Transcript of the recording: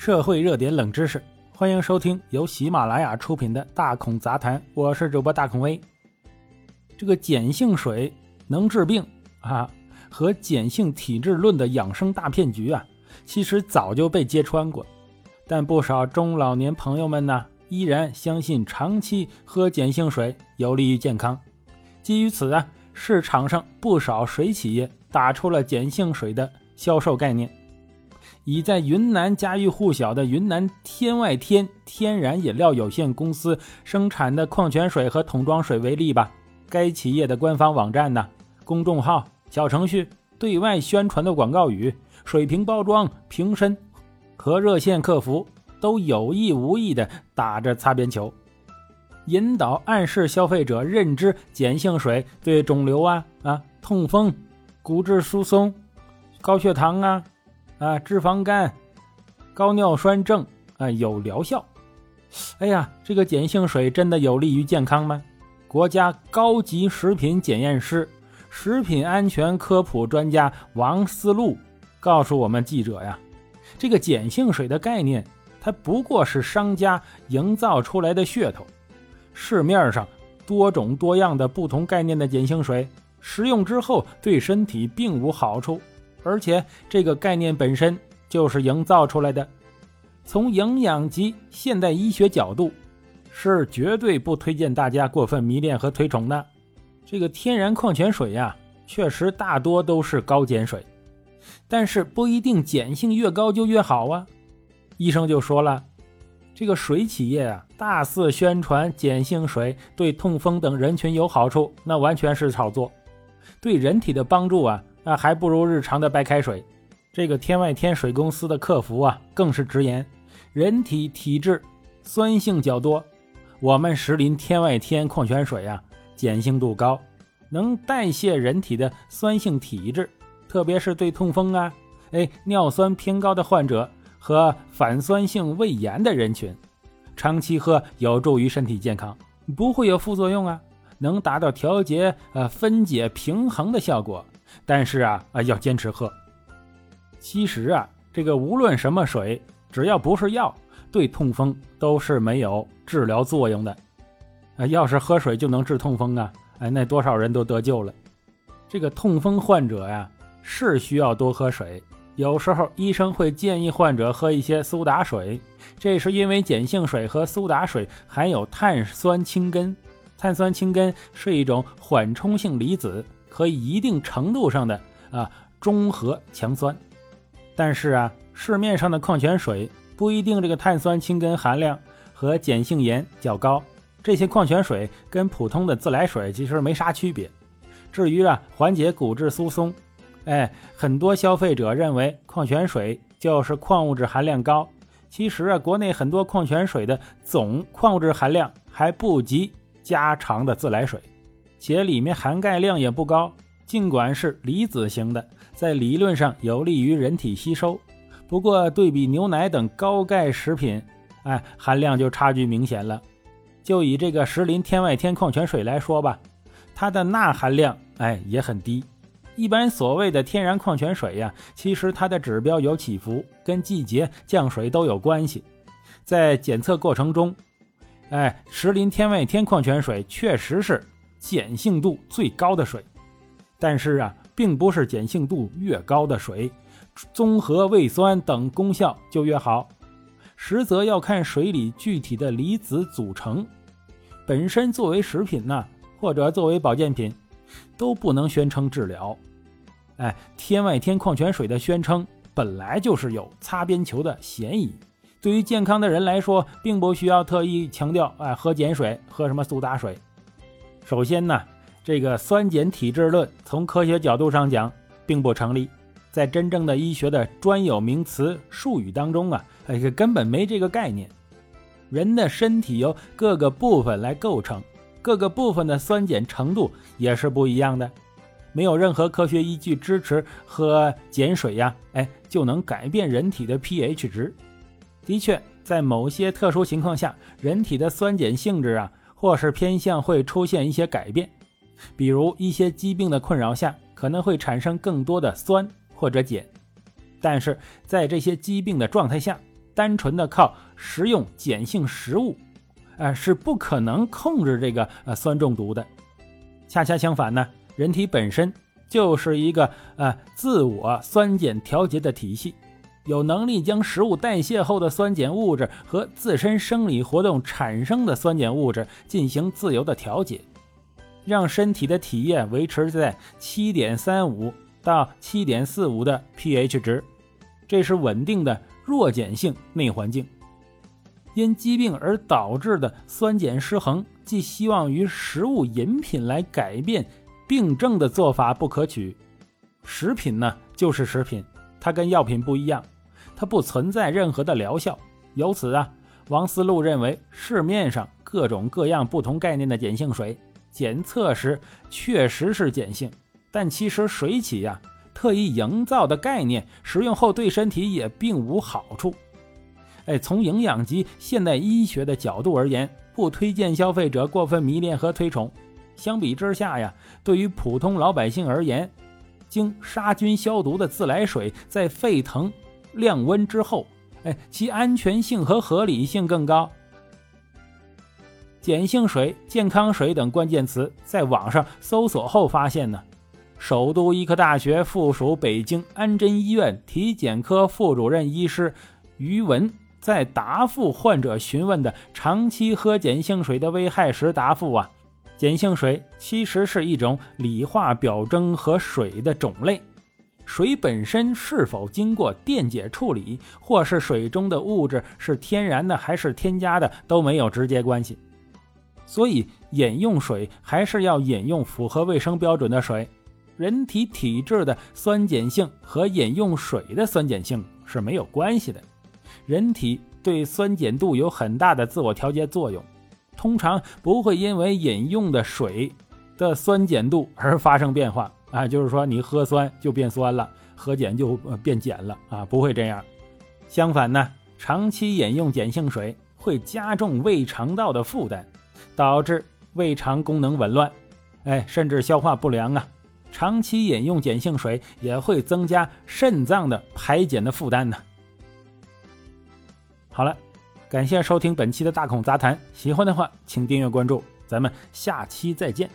社会热点冷知识，欢迎收听由喜马拉雅出品的《大孔杂谈》，我是主播大孔威。这个碱性水能治病啊，和碱性体质论的养生大骗局啊，其实早就被揭穿过，但不少中老年朋友们呢，依然相信长期喝碱性水有利于健康。基于此啊，市场上不少水企业打出了碱性水的销售概念。以在云南家喻户晓的云南天外天天然饮料有限公司生产的矿泉水和桶装水为例吧，该企业的官方网站呢、公众号、小程序对外宣传的广告语、水瓶包装、瓶身和热线客服都有意无意的打着擦边球，引导暗示消费者认知碱性水对肿瘤啊啊、痛风、骨质疏松、高血糖啊。啊，脂肪肝、高尿酸症啊有疗效。哎呀，这个碱性水真的有利于健康吗？国家高级食品检验师、食品安全科普专家王思路告诉我们记者呀，这个碱性水的概念，它不过是商家营造出来的噱头。市面上多种多样的不同概念的碱性水，食用之后对身体并无好处。而且这个概念本身就是营造出来的，从营养及现代医学角度，是绝对不推荐大家过分迷恋和推崇的。这个天然矿泉水呀，确实大多都是高碱水，但是不一定碱性越高就越好啊。医生就说了，这个水企业啊，大肆宣传碱性水对痛风等人群有好处，那完全是炒作，对人体的帮助啊。那还不如日常的白开水。这个天外天水公司的客服啊，更是直言，人体体质酸性较多，我们石林天外天矿泉水啊，碱性度高，能代谢人体的酸性体质，特别是对痛风啊，哎，尿酸偏高的患者和反酸性胃炎的人群，长期喝有助于身体健康，不会有副作用啊，能达到调节呃分解平衡的效果。但是啊啊，要坚持喝。其实啊，这个无论什么水，只要不是药，对痛风都是没有治疗作用的。啊，要是喝水就能治痛风啊，哎，那多少人都得救了。这个痛风患者呀，是需要多喝水。有时候医生会建议患者喝一些苏打水，这是因为碱性水和苏打水含有碳酸氢根，碳酸氢根是一种缓冲性离子。可以一定程度上的啊中和强酸，但是啊市面上的矿泉水不一定这个碳酸氢根含量和碱性盐较高，这些矿泉水跟普通的自来水其实没啥区别。至于啊缓解骨质疏松，哎很多消费者认为矿泉水就是矿物质含量高，其实啊国内很多矿泉水的总矿物质含量还不及加长的自来水。且里面含钙量也不高，尽管是离子型的，在理论上有利于人体吸收。不过对比牛奶等高钙食品，哎，含量就差距明显了。就以这个石林天外天矿泉水来说吧，它的钠含量哎也很低。一般所谓的天然矿泉水呀，其实它的指标有起伏，跟季节降水都有关系。在检测过程中，哎，石林天外天矿泉水确实是。碱性度最高的水，但是啊，并不是碱性度越高的水，综合胃酸等功效就越好，实则要看水里具体的离子组成。本身作为食品呢，或者作为保健品，都不能宣称治疗。哎，天外天矿泉水的宣称本来就是有擦边球的嫌疑。对于健康的人来说，并不需要特意强调，哎，喝碱水，喝什么苏打水。首先呢，这个酸碱体质论从科学角度上讲并不成立，在真正的医学的专有名词术语当中啊，哎，根本没这个概念。人的身体由各个部分来构成，各个部分的酸碱程度也是不一样的，没有任何科学依据支持喝碱水呀，哎，就能改变人体的 pH 值。的确，在某些特殊情况下，人体的酸碱性质啊。或是偏向会出现一些改变，比如一些疾病的困扰下，可能会产生更多的酸或者碱。但是在这些疾病的状态下，单纯的靠食用碱性食物，呃，是不可能控制这个呃酸中毒的。恰恰相反呢，人体本身就是一个呃自我酸碱调节的体系，有能力将食物代谢后的酸碱物质和自身生理活动产生的酸碱物质进行自由的调节，让身体的体液维持在七点三五到七点四五的 pH 值，这是稳定的弱碱性内环境。因疾病而导致的酸碱失衡，寄希望于食物饮品来改变病症的做法不可取。食品呢，就是食品，它跟药品不一样，它不存在任何的疗效。由此啊，王思路认为市面上各种各样不同概念的碱性水，检测时确实是碱性，但其实水企呀特意营造的概念，食用后对身体也并无好处。哎，从营养及现代医学的角度而言，不推荐消费者过分迷恋和推崇。相比之下呀，对于普通老百姓而言，经杀菌消毒的自来水在沸腾、量温之后，哎，其安全性和合理性更高。碱性水、健康水等关键词在网上搜索后发现呢，首都医科大学附属北京安贞医院体检科副主任医师于文。在答复患者询问的长期喝碱性水的危害时，答复啊，碱性水其实是一种理化表征和水的种类，水本身是否经过电解处理，或是水中的物质是天然的还是添加的都没有直接关系。所以饮用水还是要饮用符合卫生标准的水。人体体质的酸碱性和饮用水的酸碱性是没有关系的。人体对酸碱度有很大的自我调节作用，通常不会因为饮用的水的酸碱度而发生变化啊，就是说你喝酸就变酸了，喝碱就变碱了啊，不会这样。相反呢，长期饮用碱性水会加重胃肠道的负担，导致胃肠功能紊乱，哎，甚至消化不良啊。长期饮用碱性水也会增加肾脏的排碱的负担呢。好了，感谢收听本期的大孔杂谈。喜欢的话，请订阅关注，咱们下期再见。